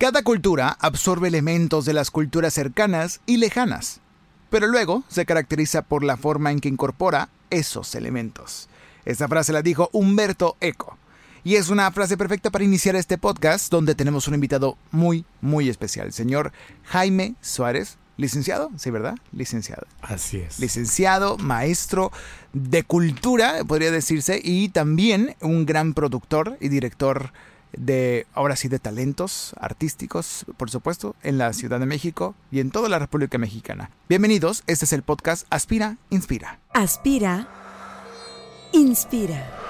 Cada cultura absorbe elementos de las culturas cercanas y lejanas, pero luego se caracteriza por la forma en que incorpora esos elementos. Esta frase la dijo Humberto Eco. Y es una frase perfecta para iniciar este podcast donde tenemos un invitado muy, muy especial, el señor Jaime Suárez, licenciado, sí, ¿verdad? Licenciado. Así es. Licenciado, maestro de cultura, podría decirse, y también un gran productor y director de, ahora sí, de talentos artísticos, por supuesto, en la Ciudad de México y en toda la República Mexicana. Bienvenidos, este es el podcast Aspira, Inspira. Aspira, Inspira.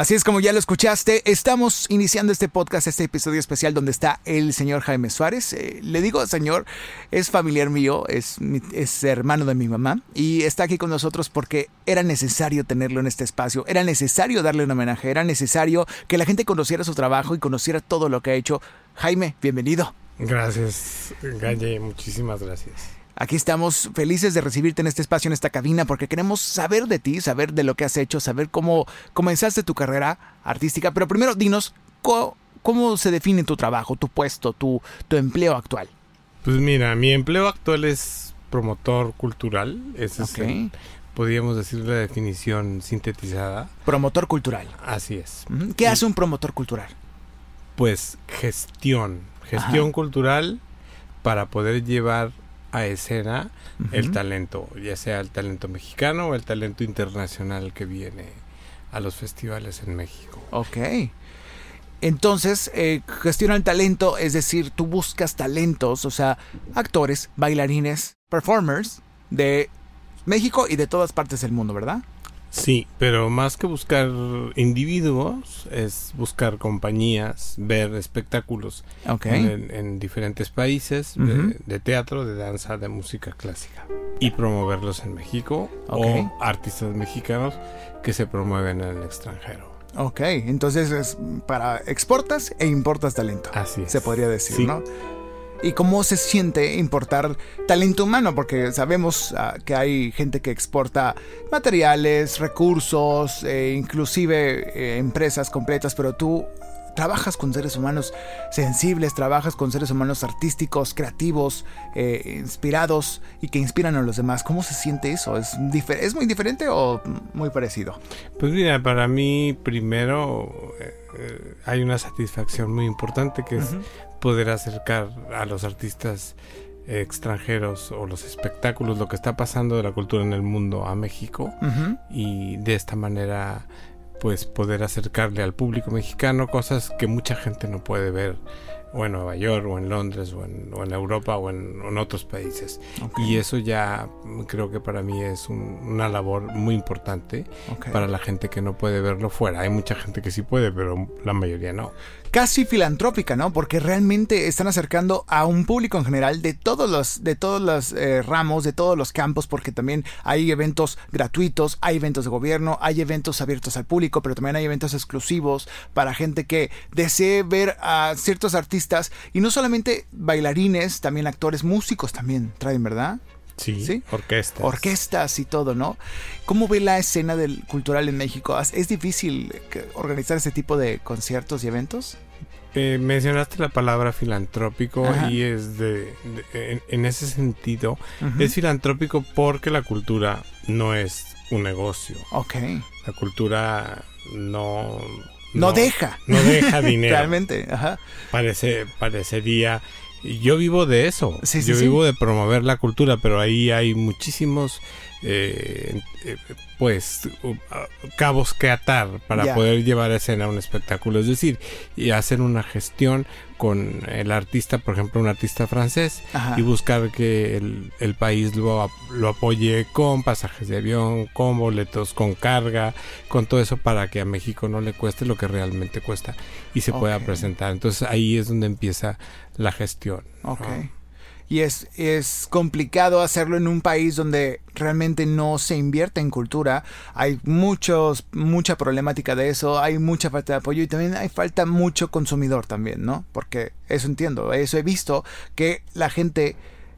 Así es como ya lo escuchaste, estamos iniciando este podcast, este episodio especial donde está el señor Jaime Suárez. Eh, le digo señor, es familiar mío, es, es hermano de mi mamá y está aquí con nosotros porque era necesario tenerlo en este espacio, era necesario darle un homenaje, era necesario que la gente conociera su trabajo y conociera todo lo que ha hecho. Jaime, bienvenido. Gracias, Galle, muchísimas gracias. Aquí estamos felices de recibirte en este espacio, en esta cabina, porque queremos saber de ti, saber de lo que has hecho, saber cómo comenzaste tu carrera artística. Pero primero, dinos, ¿cómo, se define tu trabajo, tu puesto, tu, tu empleo actual? Pues mira, mi empleo actual es promotor cultural. Ese es podríamos decir la definición sintetizada. Promotor cultural. Así es. ¿Qué hace un promotor cultural? Pues gestión. Gestión cultural para poder llevar a escena el talento, ya sea el talento mexicano o el talento internacional que viene a los festivales en México. Ok. Entonces, eh, gestiona el talento, es decir, tú buscas talentos, o sea, actores, bailarines, performers de México y de todas partes del mundo, ¿verdad? Sí, pero más que buscar individuos, es buscar compañías, ver espectáculos en, diferentes países de, teatro, de danza, de música clásica y promoverlos en México o artistas mexicanos que se promueven en el extranjero. Ok, entonces es para exportas e importas talento. Así Se podría decir, ¿no? Y cómo se siente importar talento humano, porque sabemos ah, que hay gente que exporta materiales, recursos, eh, inclusive eh, empresas completas, pero tú trabajas con seres humanos sensibles, trabajas con seres humanos artísticos, creativos, eh, inspirados y que inspiran a los demás. ¿Cómo se siente eso? ¿Es, ¿Es muy diferente o muy parecido? Pues mira, para mí primero hay una satisfacción muy importante que es poder acercar a los artistas extranjeros o los espectáculos, lo que está pasando de la cultura en el mundo a México y de esta manera pues poder acercarle al público mexicano cosas que mucha gente no puede ver o en Nueva York o en Londres o en, Europa o en, otros países. Y eso ya creo que para mí es una labor muy importante para la gente que no puede verlo fuera. Hay mucha gente que sí puede, pero la mayoría no casi filantrópica, ¿no? Porque realmente están acercando a un público en general de todos los, de todos los eh, ramos, de todos los campos, porque también hay eventos gratuitos, hay eventos de gobierno, hay eventos abiertos al público, pero también hay eventos exclusivos para gente que desee ver a ciertos artistas y no solamente bailarines, también actores, músicos también traen, ¿verdad? Sí, orquestas. Orquestas y todo, ¿no? ¿Cómo ve la escena del cultural en México? ¿Es difícil organizar ese tipo de conciertos y eventos? Eh, mencionaste la palabra filantrópico y es de, en, ese sentido es filantrópico porque la cultura no es un negocio. Ok. La cultura no no, deja. No deja dinero. Realmente, ajá. Parece, parecería yo vivo de eso. yo vivo de promover la cultura, pero ahí hay muchísimos eh, eh, pues uh, cabos que atar para poder llevar a escena un espectáculo, es decir, y hacer una gestión con el artista, por ejemplo, un artista francés, Ajá. y buscar que el, el país lo, lo apoye con pasajes de avión, con boletos, con carga, con todo eso para que a México no le cueste lo que realmente cuesta y se pueda presentar. Entonces ahí es donde empieza la gestión. ¿no? Y es, es complicado hacerlo en un país donde realmente no se invierte en cultura. Hay muchos, mucha problemática de eso, hay mucha falta de apoyo y también hay falta mucho consumidor también, ¿no? Porque eso entiendo, eso he visto que la gente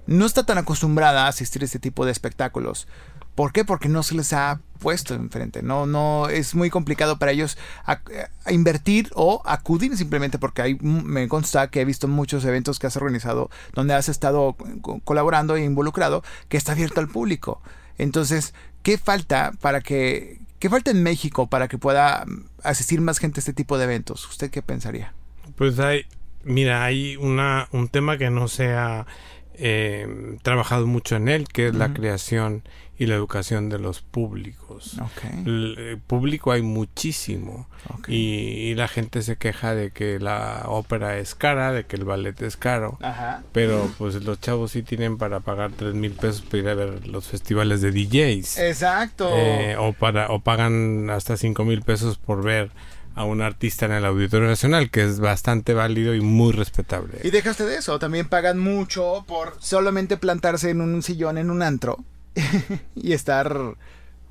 no está tan acostumbrada a asistir a este tipo de espectáculos. ¿Por qué? Porque no se les ha puesto enfrente. No, no es muy complicado para ellos a- a invertir o acudir simplemente porque hay, me consta que he visto muchos eventos que has organizado donde has estado co- colaborando e involucrado que está abierto al público. Entonces, ¿qué falta para que qué falta en México para que pueda mm, asistir más gente a este tipo de eventos? ¿Usted qué pensaría? Pues hay, mira, hay una, un tema que no se ha eh, trabajado mucho en él, que es la creación y la educación de los públicos. El, eh, público hay muchísimo y, y la gente se queja de que la ópera es cara, de que el ballet es caro. Ajá. Pero pues los chavos sí tienen para pagar tres mil pesos para ir a ver los festivales de DJs. Exacto. Eh, o, para, o pagan hasta cinco mil pesos por ver a un artista en el Auditorio Nacional, que es bastante válido y muy respetable. Y dejaste de eso, también pagan mucho por solamente plantarse en un sillón en un antro y estar,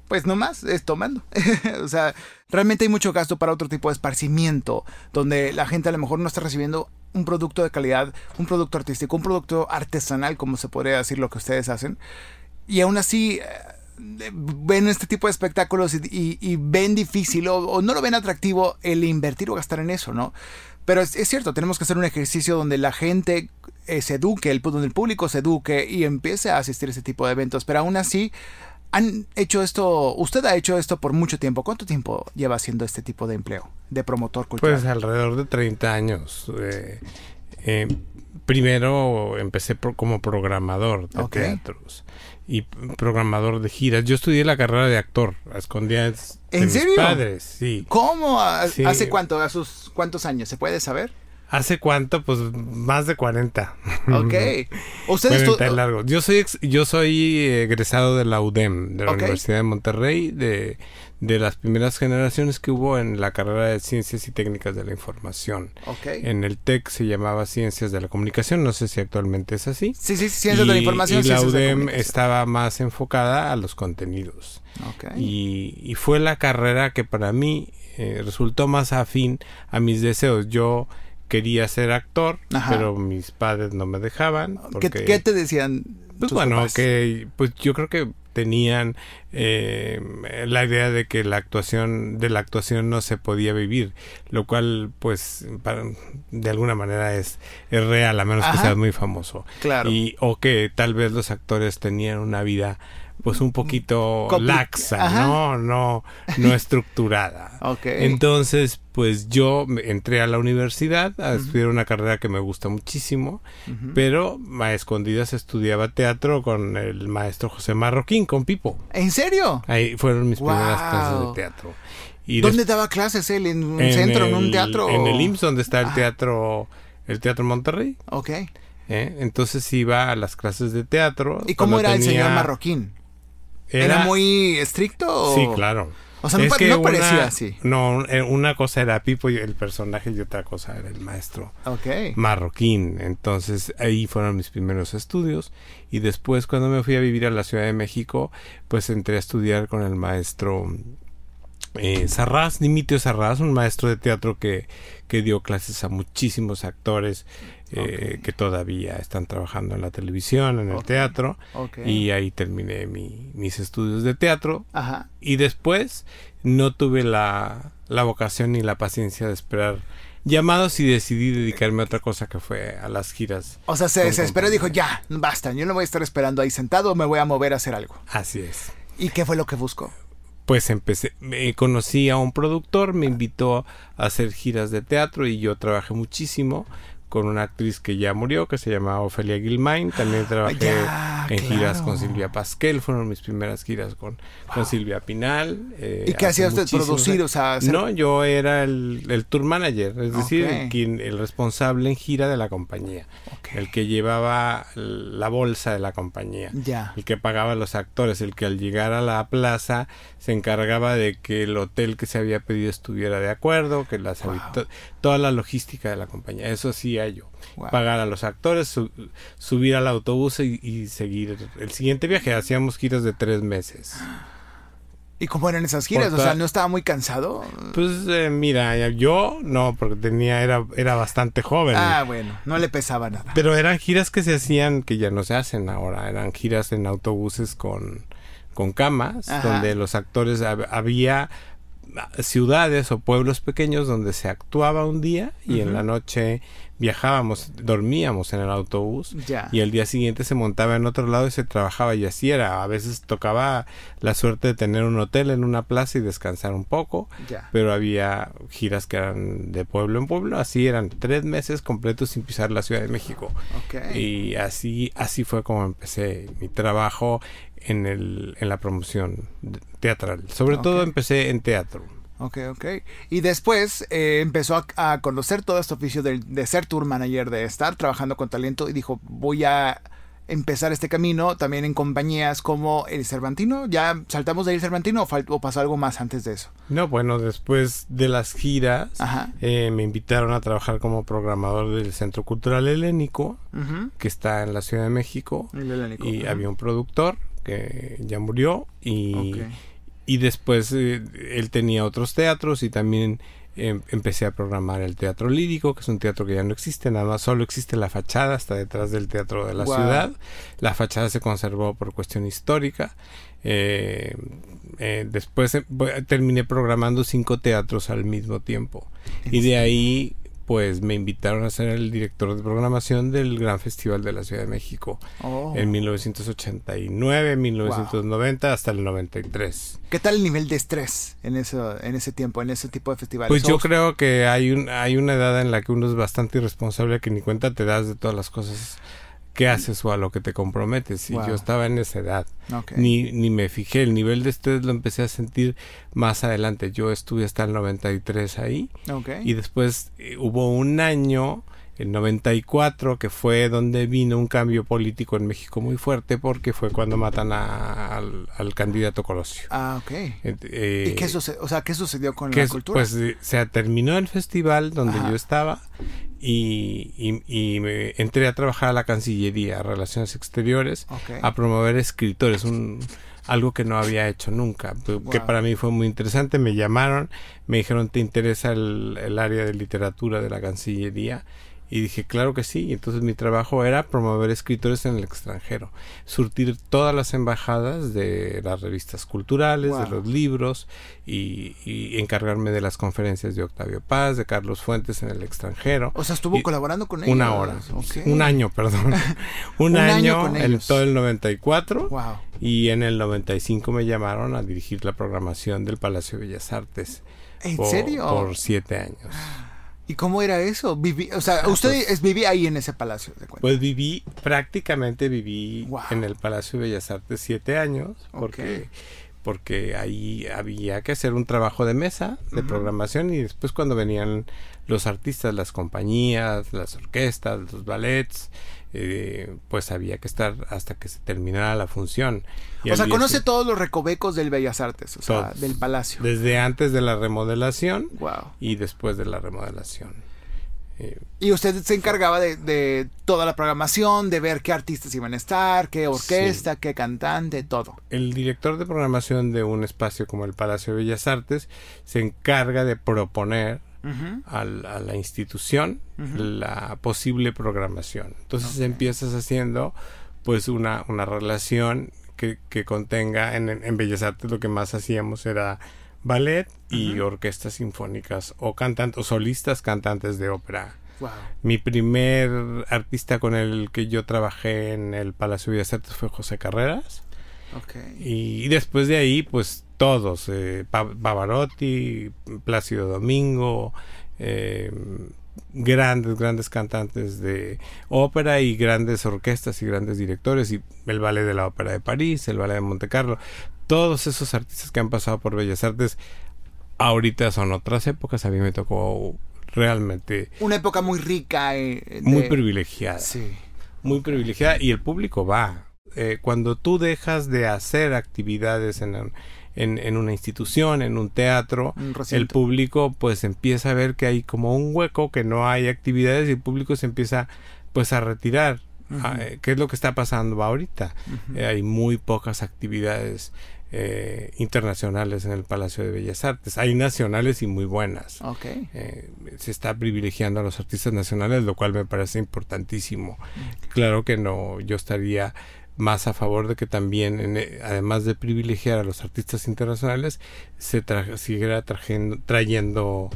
pues nomás, es tomando. o sea, realmente hay mucho gasto para otro tipo de esparcimiento, donde la gente a lo mejor no está recibiendo un producto de calidad, un producto artístico, un producto artesanal, como se podría decir lo que ustedes hacen. Y aún así eh, ven este tipo de espectáculos y, ven difícil o, no lo ven atractivo el invertir o gastar en eso, ¿no? Pero es cierto, tenemos que hacer un ejercicio donde la gente eh, se eduque, el, donde el público se eduque y empiece a asistir a ese tipo de eventos. Pero aún así, han hecho esto, usted ha hecho esto por mucho tiempo. ¿Cuánto tiempo lleva haciendo este tipo de empleo, de promotor cultural? Pues alrededor de 30 años. Eh, eh, primero empecé pro- como programador de teatros y programador de giras. Yo estudié la carrera de actor a escondidas de ¿En mis serio? padres, sí. ¿Cómo? ¿A- Sí. ¿Hace cuánto? ¿A sus cuántos años? ¿Se puede saber? ¿Hace cuánto? Pues más de 40. Ok. Usted 40 estu- largos. Yo soy ex- yo soy egresado de la UDEM, de la. Universidad de Monterrey, de, de las primeras generaciones que hubo en la carrera de Ciencias y Técnicas de la Información. Ok. En el TEC se llamaba Ciencias de la Comunicación, no sé si actualmente es así. Sí, sí, ciencias de la información. Y la UDEM estaba más enfocada a los contenidos. Ok. Y, y fue la carrera que para mí eh, resultó más afín a mis deseos. Yo quería ser actor, Ajá. pero mis padres no me dejaban. ¿Qué, porque- qué te decían? pues tus bueno, papás? que pues yo creo que tenían eh, la idea de que la actuación de la actuación no se podía vivir, lo cual pues para- de alguna manera es, es real, a menos que seas muy famoso. Claro. Y, o que tal vez los actores tenían una vida pues un poquito Compli- laxa, Ajá. ¿no? No, no estructurada. Ok. Entonces, pues yo entré a la universidad a estudiar una carrera que me gusta muchísimo, pero a escondidas estudiaba teatro con el maestro José Marroquín, con Pipo. ¿En serio? Ahí fueron mis primeras clases de teatro. Y ¿Dónde daba clases él? ¿En un en centro? ¿En un teatro? En el IMSS, donde está el Ah. teatro, el Teatro Monterrey. Ok. ¿eh? Entonces iba a las clases de teatro. ¿Y cómo era el señor Marroquín? ¿Era, muy estricto? O... Sí, claro. O sea, no, Es pa- que no una- parecía así. No, eh, una cosa era Pipo y el personaje y otra cosa era el maestro marroquín. Entonces ahí fueron mis primeros estudios. Y después cuando me fui a vivir a la Ciudad de México, pues entré a estudiar con el maestro eh, Sarraz, Dimitio Sarraz, un maestro de teatro que, que dio clases a muchísimos actores eh, que todavía están trabajando en la televisión, en el teatro. Y ahí terminé mi- mis estudios de teatro. Ajá. Y después no tuve la, la vocación ni la paciencia de esperar llamados y decidí dedicarme a otra cosa que fue a las giras. O sea, se desesperó y dijo, ya, basta, yo no voy a estar esperando ahí sentado, me voy a mover a hacer algo. Así es. ¿Y qué fue lo que buscó? Pues empecé, me conocí a un productor, me invitó a hacer giras de teatro y yo trabajé muchísimo con una actriz que ya murió, que se llamaba Ofelia Gilmain. También trabajé Ya. Ah, en giras con Silvia Pasquel, fueron mis primeras giras con, con Silvia Pinal. eh, ¿Y qué hacía usted? ¿Producir? O sea, hacer- No, yo era el, el tour manager, es decir, el, quien, el responsable en gira de la compañía, el que llevaba la bolsa de la compañía Ya. el que pagaba a los actores, el que al llegar a la plaza se encargaba de que el hotel que se había pedido estuviera de acuerdo, que las Wow. toda la logística de la compañía, eso yo. Wow. Pagar a los actores, su- subir al autobús y, y seguir el siguiente viaje. Hacíamos giras de tres meses. ¿Y cómo eran esas giras? Por O sea, ¿no estaba muy cansado? Pues eh, mira, yo no, porque tenía era era bastante joven. Ah, bueno, no le pesaba nada. Pero eran giras que se hacían que ya no se hacen ahora. Eran giras en autobuses con, con camas, Ajá. donde los actores hab- había ciudades o pueblos pequeños donde se actuaba un día y en la noche viajábamos, dormíamos en el autobús Ya. y el día siguiente se montaba en otro lado y se trabajaba y así era. A veces tocaba la suerte de tener un hotel en una plaza y descansar un poco, Ya. pero había giras que eran de pueblo en pueblo, así eran tres meses completos sin pisar la Ciudad de México. Y así, así fue como empecé mi trabajo en, el, en la promoción teatral. Sobre todo empecé en teatro. Ok, ok. Y después eh, empezó a, a conocer todo este oficio de, de ser tour manager, de estar trabajando con talento y dijo, voy a empezar este camino también en compañías como El Cervantino. ¿Ya saltamos de El Cervantino o, o pasó algo más antes de eso? No, bueno, después de las giras eh, me invitaron a trabajar como programador del Centro Cultural Helénico, Ujú. que está en la Ciudad de México. El helénico. Y había un productor que ya murió y, y después eh, él tenía otros teatros y también em- empecé a programar el teatro lírico, que es un teatro que ya no existe, nada más solo existe la fachada, está detrás del teatro de la Wow. ciudad. La fachada se conservó por cuestión histórica. Eh, eh, después voy- terminé programando cinco teatros al mismo tiempo. Y de ahí pues me invitaron a ser el director de programación del Gran Festival de la Ciudad de México Oh. en 1989, 1990 hasta el 93. ¿Qué tal el nivel de estrés en, eso, en ese tiempo, en ese tipo de festivales? Pues yo ¿O- creo que hay un hay una edad en la que uno es bastante irresponsable que ni cuenta te das de todas las cosas que haces o a lo que te comprometes. Y Wow. yo estaba en esa edad. Ni, ni me fijé, el nivel de estrés lo empecé a sentir más adelante. Yo estuve hasta el 93 ahí. Y después eh, hubo un año, el 94, que fue donde vino un cambio político en México muy fuerte porque fue cuando matan a- al, al candidato Colosio. Ah, ok. Eh, eh, ¿Y qué, suce- o sea, qué sucedió con que la cultura? Pues eh, se terminó el festival donde Ajá. yo estaba y, y- y me entré a trabajar a la Cancillería, a Relaciones Exteriores, Ok. a promover escritores, un, algo que no había hecho nunca, que Wow. para mí fue muy interesante. Me llamaron, me dijeron, ¿te interesa el, el área de literatura de la Cancillería? Y dije, claro que sí. Y entonces mi trabajo era promover escritores en el extranjero, surtir todas las embajadas de las revistas culturales, de los libros y, y encargarme de las conferencias de Octavio Paz, de Carlos Fuentes en el extranjero. o sea, estuvo y- colaborando con ellos. Una hora, un año, perdón. un, Un año año, con en ellos. todo el 94 Wow. y en el 95 me llamaron a dirigir la programación del Palacio de Bellas Artes. ¿En por, serio? Por siete años. ¿Y cómo era eso? Viví, o sea, usted pues- es- vivía ahí en ese palacio, de cuenta. Pues viví, prácticamente viví Wow. en el Palacio de Bellas Artes siete años, porque, porque ahí había que hacer un trabajo de mesa, de programación, y después cuando venían los artistas, las compañías, las orquestas, los ballets, eh, pues había que estar hasta que se terminara la función. Y o sea, conoce todos los recovecos del Bellas Artes, o sea, Todos. del palacio. Desde antes de la remodelación Wow. y después de la remodelación. Eh, Y usted se encargaba de, de toda la programación, de ver qué artistas iban a estar, qué orquesta, qué cantante, todo. el director de programación de un espacio como el Palacio de Bellas Artes se encarga de proponer A la institución la posible programación. Entonces empiezas haciendo pues una, una relación que, que contenga en, en Bellas Artes lo que más hacíamos era ballet y orquestas sinfónicas o cantantes o solistas cantantes de ópera. Wow. Mi primer artista con el que yo trabajé en el Palacio de Bellas Artes fue José Carreras. Y, y después de ahí, pues todos, eh, Pa- Pavarotti, Plácido Domingo, eh, grandes, grandes cantantes de ópera y grandes orquestas y grandes directores y el Ballet de la Ópera de París, el Ballet de Monte Carlo, todos esos artistas que han pasado por Bellas Artes ahorita son otras épocas, a mí me tocó realmente una época muy rica eh, muy privilegiada. Sí. Muy privilegiada y el público va. Eh, cuando tú dejas de hacer actividades en, en, una institución, en un teatro, el público pues empieza a ver que hay como un hueco, que no hay actividades y el público se empieza pues a retirar. Eh, ¿Qué es lo que está pasando ahorita? Eh, hay muy pocas actividades eh, internacionales en el Palacio de Bellas Artes. Hay nacionales y muy buenas. se está privilegiando a los artistas nacionales, lo cual me parece importantísimo. Claro que no, yo estaría más a favor de que también, eh, además de privilegiar a los artistas internacionales, se siguiera trayendo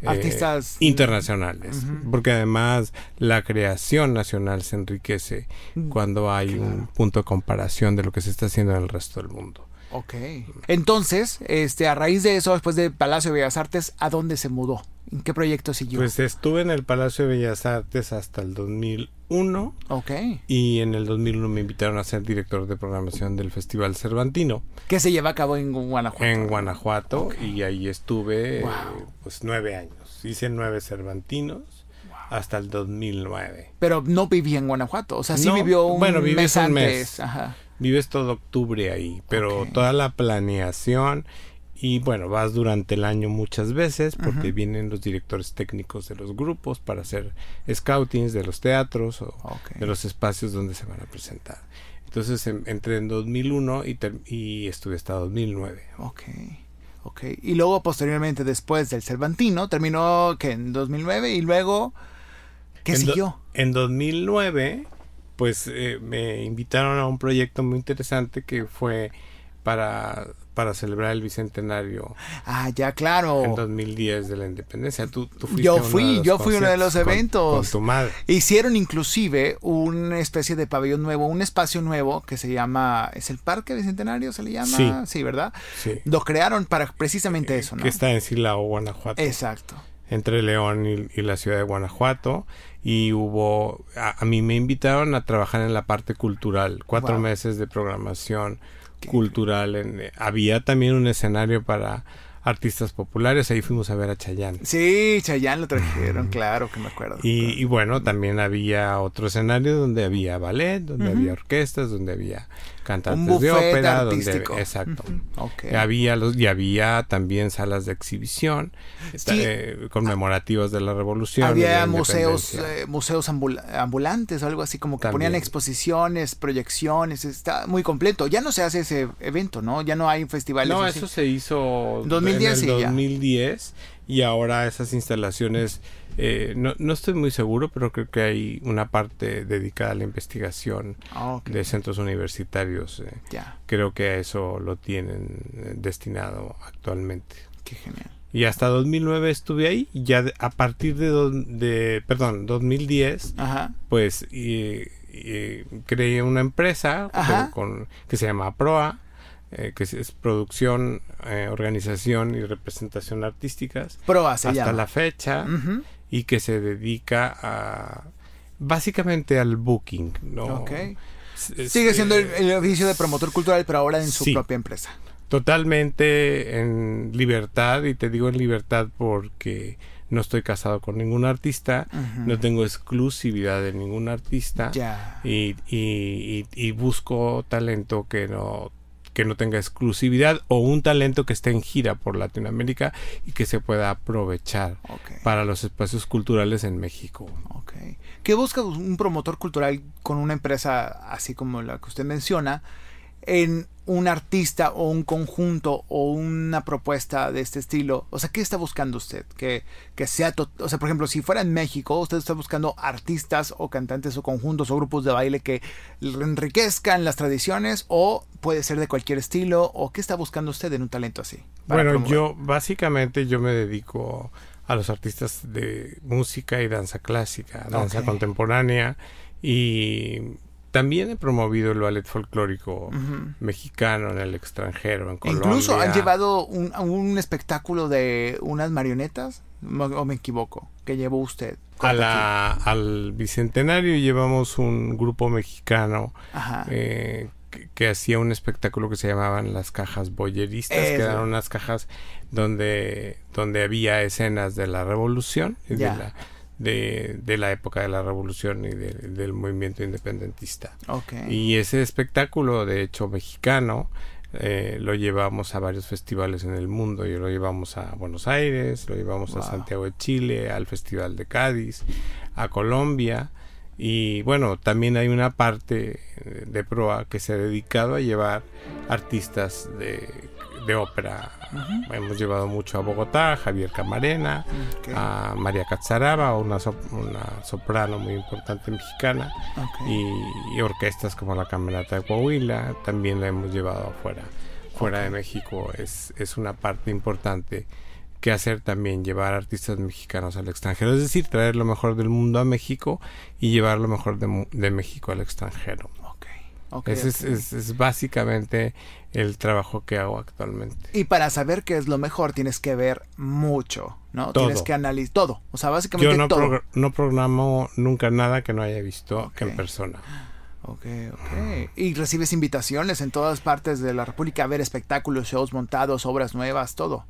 eh, artistas internacionales, porque además la creación nacional se enriquece mm, cuando hay un punto de comparación de lo que se está haciendo en el resto del mundo. Ok. Entonces, este, a raíz de eso, después del Palacio de Bellas Artes, ¿a dónde se mudó? ¿En qué proyecto siguió? Pues estuve en el Palacio de Bellas Artes hasta el 2001. Ok. Y en el 2001 me invitaron a ser director de programación del Festival Cervantino. Que se lleva a cabo en Guanajuato. En Guanajuato. Y ahí estuve pues nueve años. Hice nueve Cervantinos hasta el 2009. Pero no vivía en Guanajuato. O sea, sí vivió un bueno, mes antes. Mes. Ajá. Vives todo octubre ahí. Pero toda la planeación y bueno, vas durante el año muchas veces porque vienen los directores técnicos de los grupos para hacer scoutings de los teatros o de los espacios donde se van a presentar. Entonces em, entré en 2001 y, y estuve hasta 2009. Ok. Ok. Y luego posteriormente, después del Cervantino, terminó que en 2009 y luego, ¿qué siguió? en 2009, pues eh, me invitaron a un proyecto muy interesante que fue para para celebrar el bicentenario. Ah, ya, claro. En 2010 de la independencia. Tú, fuiste yo fui, yo fui uno de los eventos. Con, tu madre. Hicieron inclusive una especie de pabellón nuevo, un espacio nuevo que se llama, ¿es el Parque Bicentenario? ¿Se le llama? Sí. Sí, ¿verdad? Sí. Lo crearon para precisamente eso, ¿no? Que está en Silao, Guanajuato. Exacto. Entre León y, la ciudad de Guanajuato. Y hubo, a, mí me invitaron a trabajar en la parte cultural. Cuatro meses de programación cultural. En, eh, había también un escenario para artistas populares, ahí fuimos a ver a Chayanne. Sí, Chayanne lo trajeron, claro que me acuerdo. Y, bueno, también había otro escenario donde había ballet, donde había orquestas, donde había cantantes de ópera, donde exacto. Había los y había también salas de exhibición eh, conmemorativas de la revolución. Había museos eh, museos ambulantes o algo así como que ponían exposiciones, proyecciones, está muy completo. Ya no se hace ese evento, ¿no? Ya no hay festivales. No, eso se hizo 2010 en el 2010 y ahora esas instalaciones eh, no, no, estoy muy seguro, pero creo que hay una parte dedicada a la investigación ah, de centros universitarios. Eh. Creo que a eso lo tienen eh, destinado actualmente. Qué genial. Y hasta 2009 estuve ahí y ya a partir de, de perdón, 2010, pues creé una empresa con, que se llama Proa, que es, producción, organización y representación artísticas. Proa se hasta la fecha y que se dedica a básicamente al booking, ¿no? Sigue siendo el, oficio de promotor cultural, pero ahora en su propia empresa. Totalmente en libertad, y te digo en libertad porque no estoy casado con ningún artista, no tengo exclusividad de ningún artista y, y, y, busco talento que no que no tenga exclusividad o un talento que esté en gira por Latinoamérica y que se pueda aprovechar para los espacios culturales en México. Okay. ¿Qué busca un promotor cultural con una empresa así como la que usted menciona? en un artista o un conjunto o una propuesta de este estilo? O sea, ¿qué está buscando usted? Que, que sea, o sea, por ejemplo, si fuera en México, usted está buscando artistas o cantantes o conjuntos o grupos de baile que enriquezcan las tradiciones o puede ser de cualquier estilo o qué está buscando usted en un talento así? Bueno, yo básicamente yo me dedico a los artistas de música y danza clásica, danza contemporánea y también he promovido el ballet folclórico mexicano en el extranjero, en Colombia. Incluso han llevado un, un espectáculo de unas marionetas ¿O me equivoco? ¿Qué llevó usted? A la, al Bicentenario llevamos un grupo mexicano eh, que, hacía un espectáculo que se llamaban las cajas boyeristas, que eran unas cajas donde, donde había escenas de la revolución y de la, de, la época de la revolución y del movimiento independentista. Y ese espectáculo, de hecho, mexicano, eh, lo llevamos a varios festivales en el mundo. Y lo llevamos a Buenos Aires, lo llevamos a Santiago de Chile, al Festival de Cádiz, a Colombia. Y bueno, también hay una parte de proa que se ha dedicado a llevar artistas de, de ópera. Hemos llevado mucho a Bogotá, Javier Camarena, a María Catzaraba, una, una soprano muy importante mexicana, y, orquestas como la Camerata de Coahuila, también la hemos llevado afuera. Fuera de México es, es una parte importante que hacer también, llevar artistas mexicanos al extranjero, es decir, traer lo mejor del mundo a México y llevar lo mejor de, de México al extranjero. Ese es, básicamente el trabajo que hago actualmente. Y para saber qué es lo mejor tienes que ver mucho, ¿no? Tienes que analizar todo. O sea, básicamente Yo no, todo. no programo nunca nada que no haya visto en persona. Ok, ok. ¿Y recibes invitaciones en todas partes de la República a ver espectáculos, shows montados, obras nuevas, todo?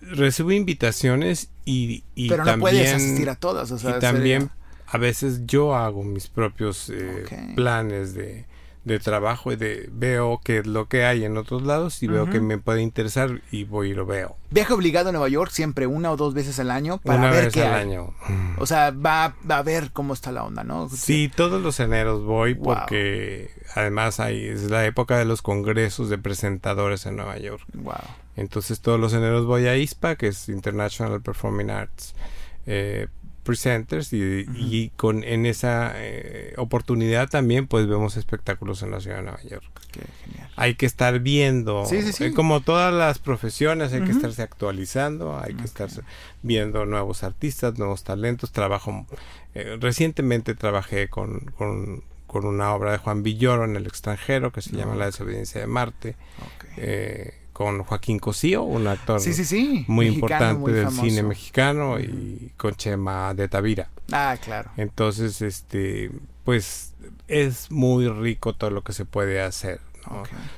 Recibo invitaciones y, y Pero no puedes asistir a todas. O sea, y también a veces yo hago mis propios eh, planes de de trabajo y de veo qué es lo que hay en otros lados y veo que me puede interesar y voy y lo veo. Viaje obligado a Nueva York siempre una o dos veces al año para una ver vez qué al hay. año. O sea, va, a ver cómo está la onda, ¿no? Sí, todos los eneros voy porque además hay, es la época de los congresos de presentadores en Nueva York. Wow. Entonces todos los eneros voy a ISPA, que es International Performing Arts. Eh, presenters y, con en esa eh, oportunidad también pues vemos espectáculos en la ciudad de Nueva York. Hay que estar viendo, eh, como todas las profesiones, hay que estarse actualizando, hay que estar viendo nuevos artistas, nuevos talentos. Trabajo, eh, recientemente trabajé con, con, una obra de Juan Villoro en el extranjero que se llama La desobediencia de Marte con Joaquín Cosío, un actor muy importante del cine mexicano, y con Chema de Tavira. Ah, claro. Entonces, este, pues es muy rico todo lo que se puede hacer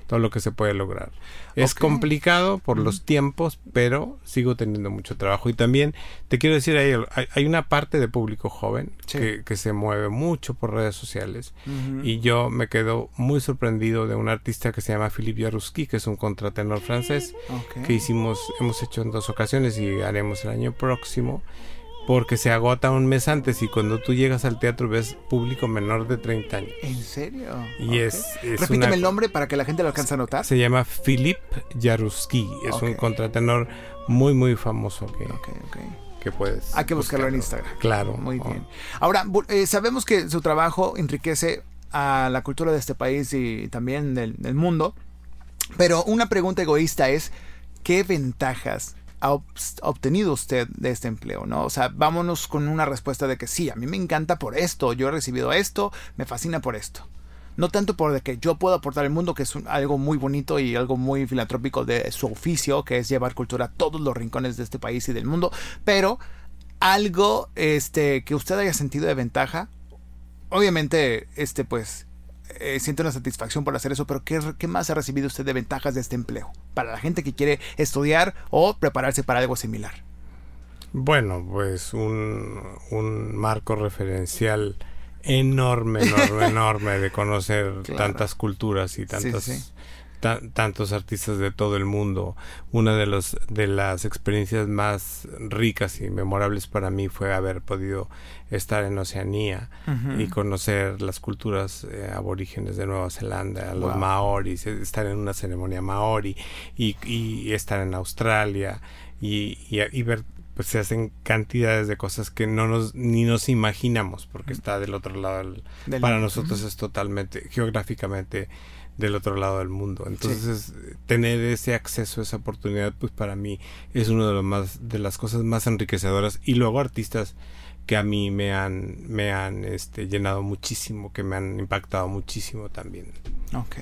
todo lo que se puede lograr. Es complicado por los tiempos, pero sigo teniendo mucho trabajo. Y también te quiero decir, hay, hay una parte de público joven que, se mueve mucho por redes sociales. Y yo me quedo muy sorprendido de un artista que se llama Philippe Jaruski, que es un contratenor francés, que hicimos, hemos hecho en dos ocasiones y haremos el año próximo porque se agota un mes antes y cuando tú llegas al teatro ves público menor de 30 años. ¿En serio? Y es, Repíteme el nombre para que la gente lo alcance a notar. Se llama Philippe Jaruski. Es un contratenor muy, muy famoso que, que puedes. Hay que buscarlo, en Instagram. Claro. Muy bien. Ahora, eh, sabemos que su trabajo enriquece a la cultura de este país y también del, del mundo. Pero una pregunta egoísta es: ¿qué ventajas ha obtenido usted de este empleo, ¿no? O sea, vámonos con una respuesta de que sí, a mí me encanta por esto, yo he recibido esto, me fascina por esto. No tanto por de que yo puedo aportar al mundo, que es algo muy bonito y algo muy filantrópico de su oficio, que es llevar cultura a todos los rincones de este país y del mundo, pero algo este que usted haya sentido de ventaja, obviamente este pues eh, siente una satisfacción por hacer eso, pero ¿qué, ¿qué, más ha recibido usted de ventajas de este empleo? Para la gente que quiere estudiar o prepararse para algo similar. Bueno, pues un, un marco referencial enorme, enorme, enorme de conocer tantas culturas y tantas tantos artistas de todo el mundo. Una de, los, de las experiencias más ricas y memorables para mí fue haber podido estar en Oceanía y conocer las culturas eh, aborígenes de Nueva Zelanda, los maoris, eh, estar en una ceremonia maori y, y estar en Australia y, y, ver pues se hacen cantidades de cosas que no nos ni nos imaginamos porque está del otro lado para nosotros es totalmente geográficamente del otro lado del mundo. Entonces, tener ese acceso, esa oportunidad, pues para mí es una de, los más, de las cosas más enriquecedoras. Y luego artistas que a mí me han, me han este, llenado muchísimo, que me han impactado muchísimo también. Ok.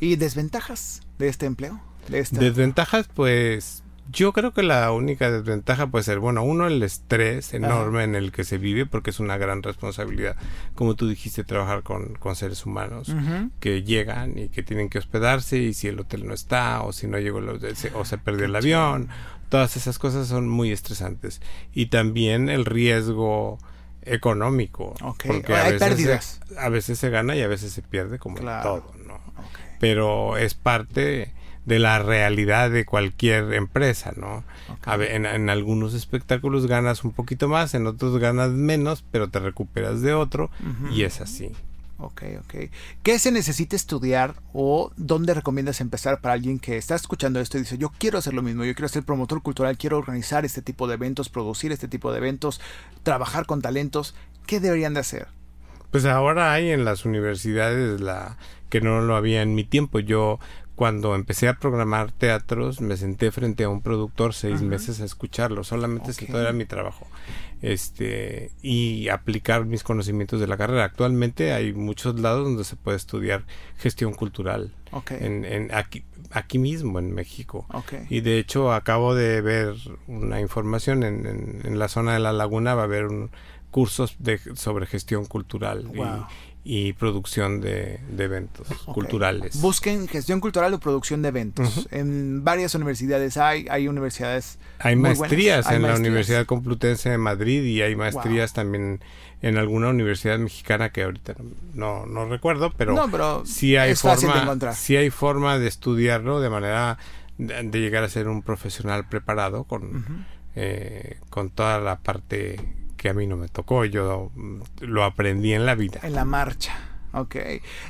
¿Y desventajas de este empleo? De Desventajas, pues Yo creo que la única desventaja puede ser, bueno, uno, el estrés enorme en el que se vive, porque es una gran responsabilidad, como tú dijiste, trabajar con, con seres humanos que llegan y que tienen que hospedarse y si el hotel no está o si no llegó o se perdió el avión, todas esas cosas son muy estresantes. Y también el riesgo económico. Porque a Hay veces pérdidas. Se, a veces se gana y a veces se pierde, como todo, ¿no? Pero es parte de la realidad de cualquier empresa, ¿no? en, en, algunos espectáculos ganas un poquito más, en otros ganas menos, pero te recuperas de otro y es así. Ok, ok. ¿Qué se necesita estudiar o dónde recomiendas empezar para alguien que está escuchando esto y dice, yo quiero hacer lo mismo, yo quiero ser promotor cultural, quiero organizar este tipo de eventos, producir este tipo de eventos, trabajar con talentos? ¿Qué deberían de hacer? Pues ahora hay en las universidades la que no lo había en mi tiempo. Yo cuando empecé a programar teatros me senté frente a un productor seis meses a escucharlo, solamente okay. todo era mi trabajo este y aplicar mis conocimientos de la carrera. Actualmente hay muchos lados donde se puede estudiar gestión cultural. Okay. En, en aquí, aquí mismo en México. Okay. Y de hecho acabo de ver una información en, en, en, la zona de la laguna va a haber un cursos de, sobre gestión cultural wow. y, y, producción de, de eventos okay. culturales. Busquen gestión cultural o producción de eventos. Uh -huh. En varias universidades hay, hay universidades. Hay maestrías en la Universidad Complutense de Madrid y hay maestrías wow. también en alguna universidad mexicana que ahorita no, no recuerdo, pero, no, pero sí hay es forma, de sí hay forma de estudiarlo de manera de, de, llegar a ser un profesional preparado con, uh -huh. eh, con toda la parte que a mí no me tocó, yo lo aprendí en la vida. En la marcha. Ok.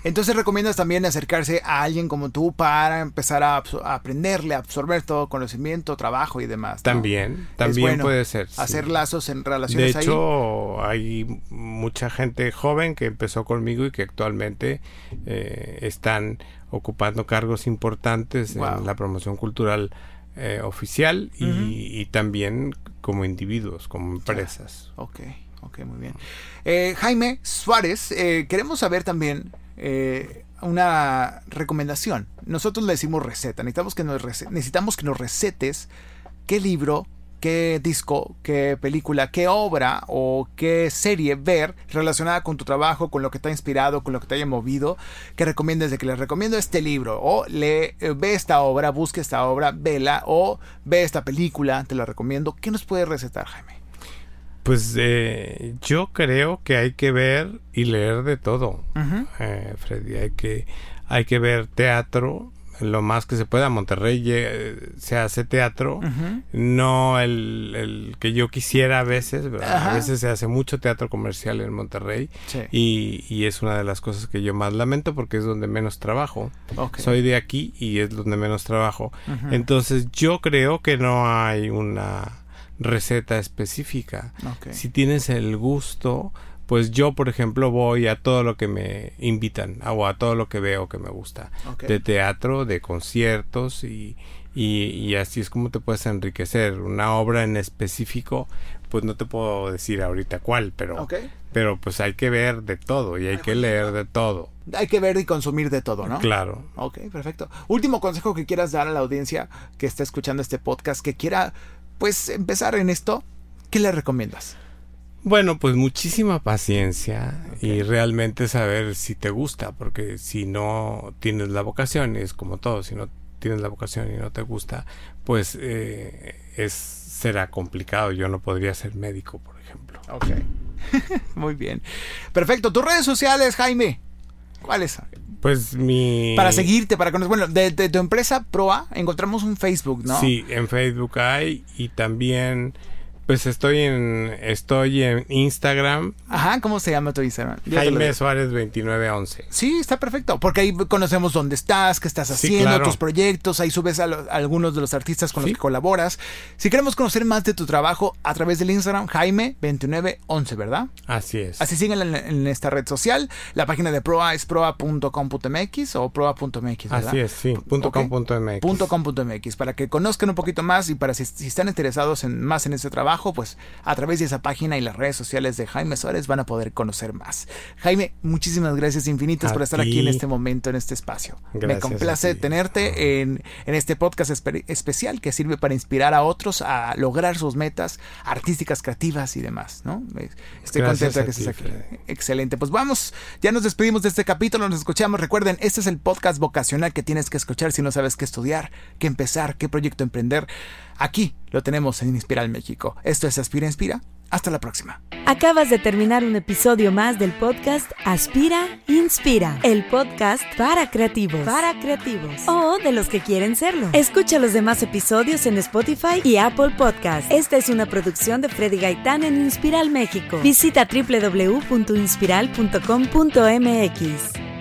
Entonces recomiendas también acercarse a alguien como tú para empezar a, a aprenderle, a absorber todo conocimiento, trabajo y demás. ¿no? También, también bueno puede ser. Hacer sí. lazos en relaciones. De hecho, ahí. hay mucha gente joven que empezó conmigo y que actualmente eh, están ocupando cargos importantes wow. en la promoción cultural eh, oficial uh -huh. y, también como individuos, como empresas. Ok, ok, muy bien. Eh, Jaime Suárez, eh, queremos saber también eh, una recomendación. Nosotros le decimos receta, necesitamos que nos, rec necesitamos que nos recetes qué libro, qué disco, qué película, qué obra o qué serie ver relacionada con tu trabajo, con lo que te ha inspirado, con lo que te haya movido, que recomiendes de que les recomiendo este libro o le eh, ve esta obra, busque esta obra, vela o ve esta película, te la recomiendo. ¿Qué nos puede recetar, Jaime? Pues eh, yo creo que hay que ver y leer de todo, uh -huh. eh, Freddy. Hay que, hay que ver teatro, lo más que se pueda. Monterrey se hace teatro, uh -huh. no el, el, que yo quisiera a veces, ¿verdad? a veces se hace mucho teatro comercial en Monterrey sí. y, y, es una de las cosas que yo más lamento porque es donde menos trabajo. Okay. Soy de aquí y es donde menos trabajo. Uh -huh. Entonces yo creo que no hay una receta específica. Okay. Si tienes el gusto, pues yo, por ejemplo, voy a todo lo que me invitan o a todo lo que veo que me gusta. Okay. De teatro, de conciertos y, y, y, así es como te puedes enriquecer. Una obra en específico, pues no te puedo decir ahorita cuál, pero, okay. pero pues hay que ver de todo y hay que leer de todo. Hay que ver y consumir de todo, ¿no? Claro. Ok, perfecto. Último consejo que quieras dar a la audiencia que está escuchando este podcast, que quiera pues empezar en esto, ¿qué le recomiendas? Bueno, pues muchísima paciencia okay. y realmente saber si te gusta, porque si no tienes la vocación, es como todo, si no tienes la vocación y no te gusta, pues eh, es será complicado. Yo no podría ser médico, por ejemplo. Ok. Muy bien. Perfecto. ¿Tus redes sociales, Jaime? ¿Cuáles? Pues mi... Para seguirte, para conocer... Bueno, de, de, tu empresa Proa encontramos un Facebook, ¿no? Sí, en Facebook hay y también... Pues estoy en estoy en Instagram. Ajá, ¿cómo se llama tu Instagram? Yo Jaime Suárez 2911. Sí, está perfecto, porque ahí conocemos dónde estás, qué estás haciendo, sí, claro. tus proyectos, ahí subes a, lo, a, algunos de los artistas con sí. los que colaboras. Si queremos conocer más de tu trabajo a través del Instagram, Jaime2911, ¿verdad? Así es. Así siguen en, en, esta red social. La página de Proa es proa.com.mx o proa.mx, ¿verdad? Así es, sí, okay. .com.mx. .com.mx, para que conozcan un poquito más y para si, si están interesados en más en este trabajo trabajo, pues a través de esa página y las redes sociales de Jaime Suárez van a poder conocer más. Jaime, muchísimas gracias infinitas por estar aquí en este momento, en este espacio. Me complace tenerte en, en, este podcast especial que sirve para inspirar a otros a lograr sus metas artísticas, creativas y demás, ¿no? Estoy contento de que estés aquí. Excelente. Pues vamos, ya nos despedimos de este capítulo, nos escuchamos. Recuerden, este es el podcast vocacional que tienes que escuchar si no sabes qué estudiar, qué empezar, qué proyecto emprender. Aquí lo tenemos en Inspiral México. Esto es Aspira Inspira. Hasta la próxima. Acabas de terminar un episodio más del podcast Aspira Inspira, el podcast para creativos, para creativos o de los que quieren serlo. Escucha los demás episodios en Spotify y Apple Podcast. Esta es una producción de Freddy Gaitán en Inspiral México. Visita www.inspiral.com.mx.